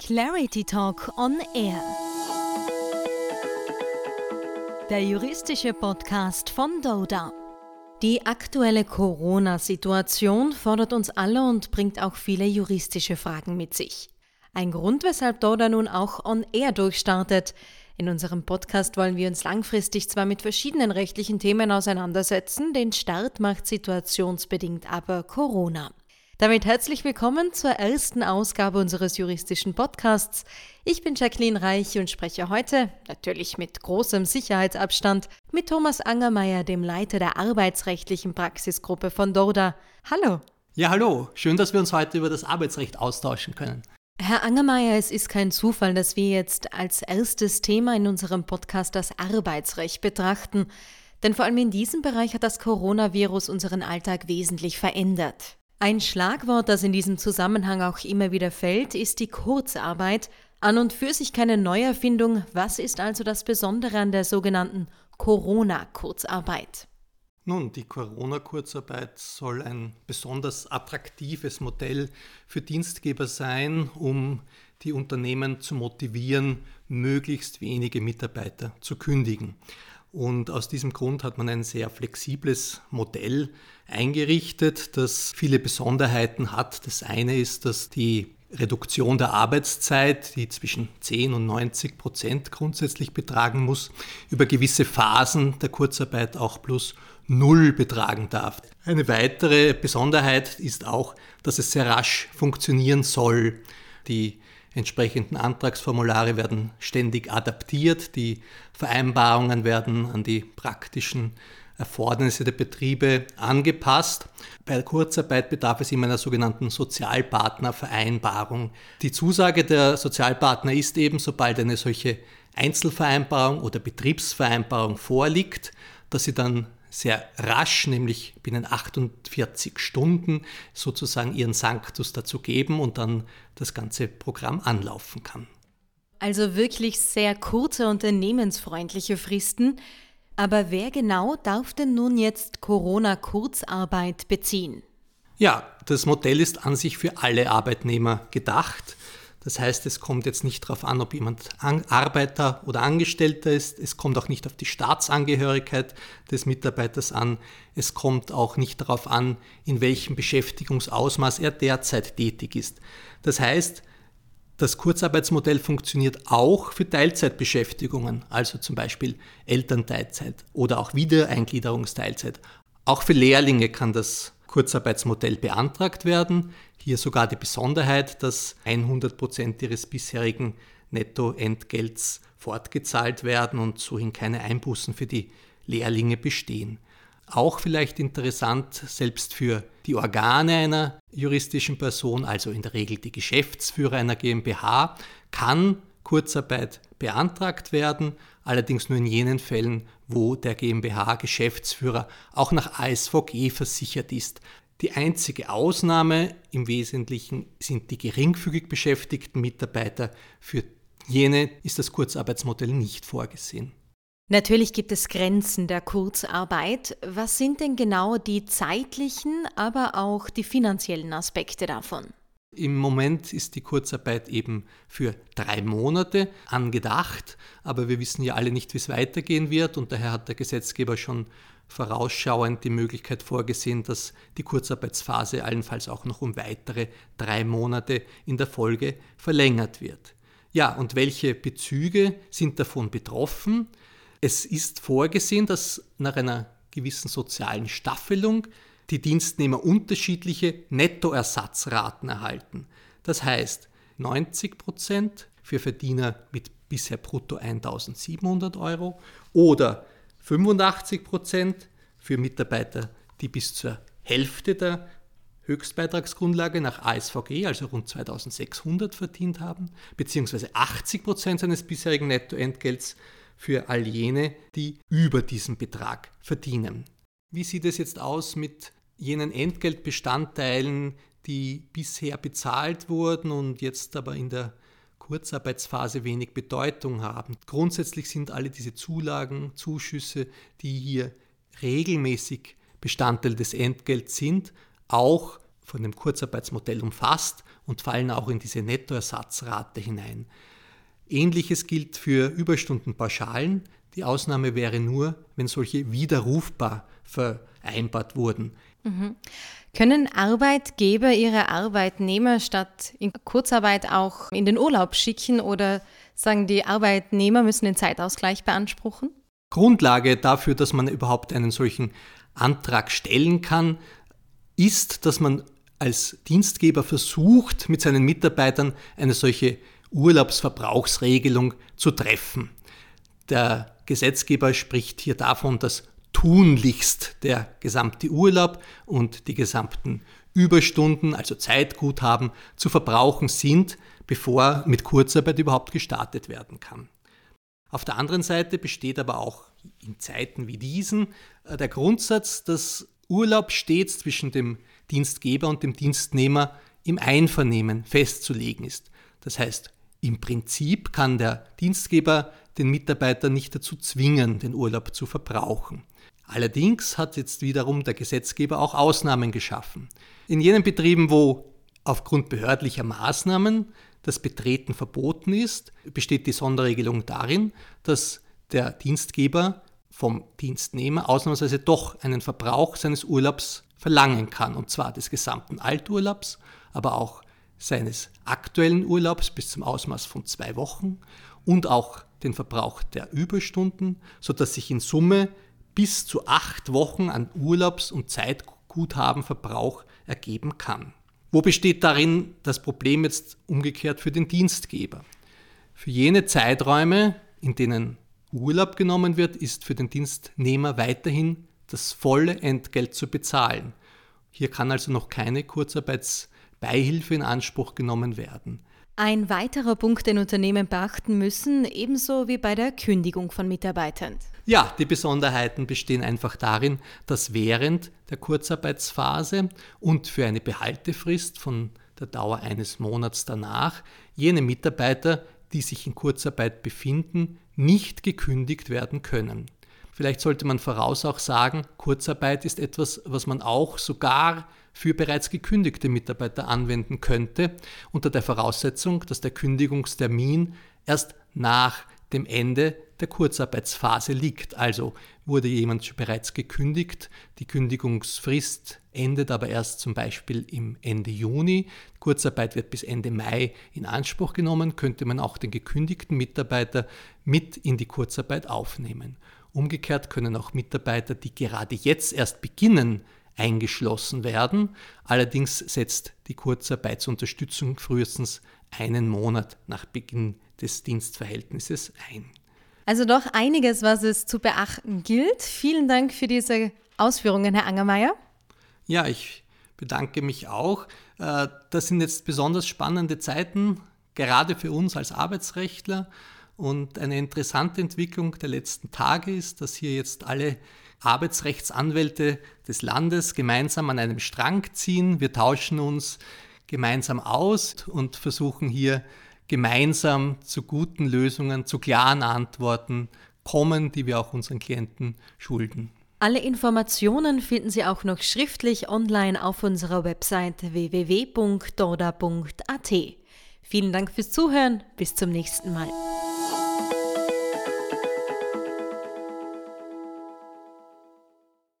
Clarity Talk on Air. Der juristische Podcast von Doda. Die aktuelle Corona-Situation fordert uns alle und bringt auch viele juristische Fragen mit sich. Ein Grund, weshalb Doda nun auch on Air durchstartet. In unserem Podcast wollen wir uns langfristig zwar mit verschiedenen rechtlichen Themen auseinandersetzen, den Start macht situationsbedingt aber Corona. Damit herzlich willkommen zur ersten Ausgabe unseres juristischen Podcasts. Ich bin Jacqueline Reich und spreche heute, natürlich mit großem Sicherheitsabstand, mit Thomas Angermeier, dem Leiter der arbeitsrechtlichen Praxisgruppe von Dorda. Hallo. Ja, hallo. Schön, dass wir uns heute über das Arbeitsrecht austauschen können. Herr Angermeier, es ist kein Zufall, dass wir jetzt als erstes Thema in unserem Podcast das Arbeitsrecht betrachten. Denn vor allem in diesem Bereich hat das Coronavirus unseren Alltag wesentlich verändert. Ein Schlagwort, das in diesem Zusammenhang auch immer wieder fällt, ist die Kurzarbeit. An und für sich keine Neuerfindung. Was ist also das Besondere an der sogenannten Corona-Kurzarbeit? Nun, die Corona-Kurzarbeit soll ein besonders attraktives Modell für Dienstgeber sein, um die Unternehmen zu motivieren, möglichst wenige Mitarbeiter zu kündigen. Und aus diesem Grund hat man ein sehr flexibles Modell eingerichtet, das viele Besonderheiten hat. Das eine ist, dass die Reduktion der Arbeitszeit, die zwischen 10 und 90 Prozent grundsätzlich betragen muss, über gewisse Phasen der Kurzarbeit auch plus null betragen darf. Eine weitere Besonderheit ist auch, dass es sehr rasch funktionieren soll. Die entsprechenden Antragsformulare werden ständig adaptiert, die Vereinbarungen werden an die praktischen Erfordernisse der Betriebe angepasst. Bei Kurzarbeit bedarf es immer einer sogenannten Sozialpartnervereinbarung. Die Zusage der Sozialpartner ist eben, sobald eine solche Einzelvereinbarung oder Betriebsvereinbarung vorliegt, dass sie dann sehr rasch, nämlich binnen 48 Stunden, sozusagen ihren Sanctus dazu geben und dann das ganze Programm anlaufen kann. Also wirklich sehr kurze unternehmensfreundliche Fristen. Aber wer genau darf denn nun jetzt Corona-Kurzarbeit beziehen? Ja, das Modell ist an sich für alle Arbeitnehmer gedacht. Das heißt, es kommt jetzt nicht darauf an, ob jemand Arbeiter oder Angestellter ist. Es kommt auch nicht auf die Staatsangehörigkeit des Mitarbeiters an. Es kommt auch nicht darauf an, in welchem Beschäftigungsausmaß er derzeit tätig ist. Das heißt, das Kurzarbeitsmodell funktioniert auch für Teilzeitbeschäftigungen, also zum Beispiel Elternteilzeit oder auch Wiedereingliederungsteilzeit. Auch für Lehrlinge kann das Kurzarbeitsmodell beantragt werden. Hier sogar die Besonderheit, dass 100 Prozent ihres bisherigen Nettoentgelts fortgezahlt werden und sohin keine Einbußen für die Lehrlinge bestehen. Auch vielleicht interessant, selbst für die Organe einer juristischen Person, also in der Regel die Geschäftsführer einer GmbH, kann Kurzarbeit beantragt werden, allerdings nur in jenen Fällen, wo der GmbH-Geschäftsführer auch nach ASVG versichert ist. Die einzige Ausnahme im Wesentlichen sind die geringfügig beschäftigten Mitarbeiter. Für jene ist das Kurzarbeitsmodell nicht vorgesehen. Natürlich gibt es Grenzen der Kurzarbeit. Was sind denn genau die zeitlichen, aber auch die finanziellen Aspekte davon? Im Moment ist die Kurzarbeit eben für drei Monate angedacht, aber wir wissen ja alle nicht, wie es weitergehen wird und daher hat der Gesetzgeber schon vorausschauend die Möglichkeit vorgesehen, dass die Kurzarbeitsphase allenfalls auch noch um weitere drei Monate in der Folge verlängert wird. Ja, und welche Bezüge sind davon betroffen? Es ist vorgesehen, dass nach einer gewissen sozialen Staffelung die Dienstnehmer unterschiedliche Nettoersatzraten erhalten. Das heißt 90 Prozent für Verdiener mit bisher brutto 1700 Euro oder 85 Prozent für Mitarbeiter, die bis zur Hälfte der Höchstbeitragsgrundlage nach ASVG, also rund 2600 verdient haben, beziehungsweise 80 Prozent seines bisherigen Nettoentgelts für all jene, die über diesen Betrag verdienen. Wie sieht es jetzt aus mit jenen Entgeltbestandteilen, die bisher bezahlt wurden und jetzt aber in der Kurzarbeitsphase wenig Bedeutung haben? Grundsätzlich sind alle diese Zulagen, Zuschüsse, die hier regelmäßig Bestandteil des Entgelts sind, auch von dem Kurzarbeitsmodell umfasst und fallen auch in diese Nettoersatzrate hinein. Ähnliches gilt für Überstundenpauschalen. Die Ausnahme wäre nur, wenn solche widerrufbar vereinbart wurden. Mhm. Können Arbeitgeber ihre Arbeitnehmer statt in Kurzarbeit auch in den Urlaub schicken oder sagen die Arbeitnehmer müssen den Zeitausgleich beanspruchen? Grundlage dafür, dass man überhaupt einen solchen Antrag stellen kann, ist, dass man als Dienstgeber versucht, mit seinen Mitarbeitern eine solche Urlaubsverbrauchsregelung zu treffen. Der Gesetzgeber spricht hier davon, dass tunlichst der gesamte Urlaub und die gesamten Überstunden, also Zeitguthaben, zu verbrauchen sind, bevor mit Kurzarbeit überhaupt gestartet werden kann. Auf der anderen Seite besteht aber auch in Zeiten wie diesen äh, der Grundsatz, dass Urlaub stets zwischen dem Dienstgeber und dem Dienstnehmer im Einvernehmen festzulegen ist. Das heißt, im Prinzip kann der Dienstgeber den Mitarbeiter nicht dazu zwingen, den Urlaub zu verbrauchen. Allerdings hat jetzt wiederum der Gesetzgeber auch Ausnahmen geschaffen. In jenen Betrieben, wo aufgrund behördlicher Maßnahmen das Betreten verboten ist, besteht die Sonderregelung darin, dass der Dienstgeber vom Dienstnehmer ausnahmsweise doch einen Verbrauch seines Urlaubs verlangen kann, und zwar des gesamten Alturlaubs, aber auch seines aktuellen Urlaubs bis zum Ausmaß von zwei Wochen und auch den Verbrauch der Überstunden, sodass sich in Summe bis zu acht Wochen an Urlaubs- und Zeitguthabenverbrauch ergeben kann. Wo besteht darin das Problem jetzt umgekehrt für den Dienstgeber? Für jene Zeiträume, in denen Urlaub genommen wird, ist für den Dienstnehmer weiterhin das volle Entgelt zu bezahlen. Hier kann also noch keine Kurzarbeitsbeihilfe in Anspruch genommen werden. Ein weiterer Punkt, den Unternehmen beachten müssen, ebenso wie bei der Kündigung von Mitarbeitern. Ja, die Besonderheiten bestehen einfach darin, dass während der Kurzarbeitsphase und für eine Behaltefrist von der Dauer eines Monats danach jene Mitarbeiter, die sich in Kurzarbeit befinden, nicht gekündigt werden können. Vielleicht sollte man voraus auch sagen, Kurzarbeit ist etwas, was man auch sogar für bereits gekündigte Mitarbeiter anwenden könnte, unter der Voraussetzung, dass der Kündigungstermin erst nach dem Ende der Kurzarbeitsphase liegt. Also wurde jemand bereits gekündigt, die Kündigungsfrist endet aber erst zum Beispiel im Ende Juni, Kurzarbeit wird bis Ende Mai in Anspruch genommen, könnte man auch den gekündigten Mitarbeiter mit in die Kurzarbeit aufnehmen. Umgekehrt können auch Mitarbeiter, die gerade jetzt erst beginnen, eingeschlossen werden. Allerdings setzt die Kurzarbeitsunterstützung frühestens einen Monat nach Beginn des Dienstverhältnisses ein. Also doch einiges, was es zu beachten gilt. Vielen Dank für diese Ausführungen, Herr Angermeier. Ja, ich bedanke mich auch. Äh, das sind jetzt besonders spannende Zeiten, gerade für uns als Arbeitsrechtler. Und eine interessante Entwicklung der letzten Tage ist, dass hier jetzt alle Arbeitsrechtsanwälte des Landes gemeinsam an einem Strang ziehen. Wir tauschen uns gemeinsam aus und versuchen hier gemeinsam zu guten Lösungen, zu klaren Antworten kommen, die wir auch unseren Klienten schulden. Alle Informationen finden Sie auch noch schriftlich online auf unserer Website www.doda.at. Vielen Dank fürs Zuhören, bis zum nächsten Mal.